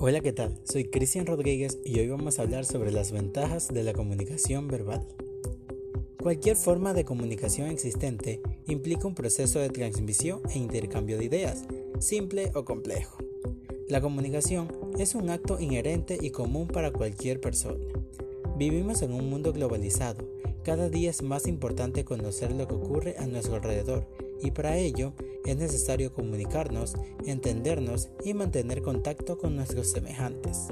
Hola, ¿qué tal? Soy Cristian Rodríguez y hoy vamos a hablar sobre las ventajas de la comunicación verbal. Cualquier forma de comunicación existente implica un proceso de transmisión e intercambio de ideas, simple o complejo. La comunicación es un acto inherente y común para cualquier persona. Vivimos en un mundo globalizado. Cada día es más importante conocer lo que ocurre a nuestro alrededor y para ello es necesario comunicarnos, entendernos y mantener contacto con nuestros semejantes.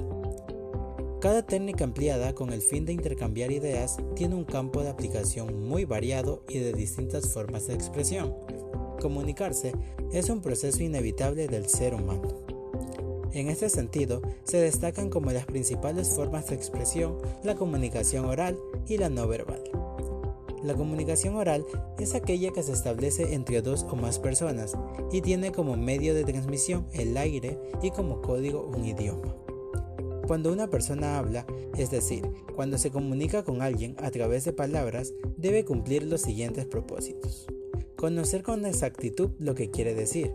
Cada técnica empleada con el fin de intercambiar ideas tiene un campo de aplicación muy variado y de distintas formas de expresión. Comunicarse es un proceso inevitable del ser humano. En este sentido, se destacan como las principales formas de expresión la comunicación oral y la no verbal. La comunicación oral es aquella que se establece entre dos o más personas y tiene como medio de transmisión el aire y como código un idioma. Cuando una persona habla, es decir, cuando se comunica con alguien a través de palabras, debe cumplir los siguientes propósitos. Conocer con exactitud lo que quiere decir.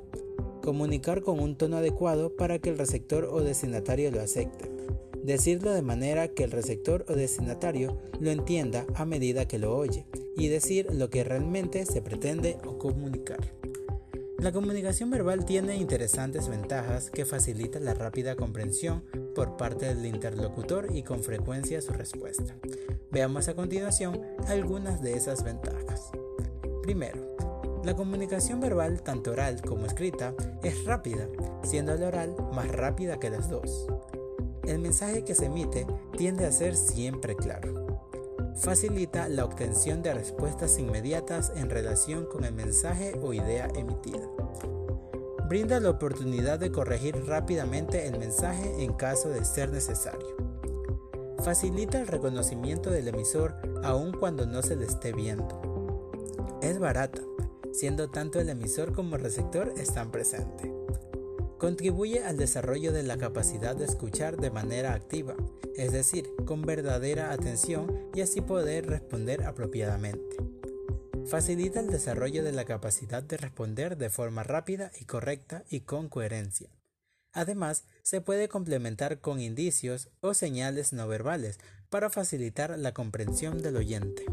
Comunicar con un tono adecuado para que el receptor o destinatario lo acepte decirlo de manera que el receptor o destinatario lo entienda a medida que lo oye y decir lo que realmente se pretende o comunicar. La comunicación verbal tiene interesantes ventajas que facilitan la rápida comprensión por parte del interlocutor y con frecuencia su respuesta. Veamos a continuación algunas de esas ventajas. Primero, la comunicación verbal, tanto oral como escrita, es rápida, siendo la oral más rápida que las dos el mensaje que se emite tiende a ser siempre claro. Facilita la obtención de respuestas inmediatas en relación con el mensaje o idea emitida. Brinda la oportunidad de corregir rápidamente el mensaje en caso de ser necesario. Facilita el reconocimiento del emisor aun cuando no se le esté viendo. Es barata, siendo tanto el emisor como el receptor están presentes. Contribuye al desarrollo de la capacidad de escuchar de manera activa, es decir, con verdadera atención y así poder responder apropiadamente. Facilita el desarrollo de la capacidad de responder de forma rápida y correcta y con coherencia. Además, se puede complementar con indicios o señales no verbales para facilitar la comprensión del oyente.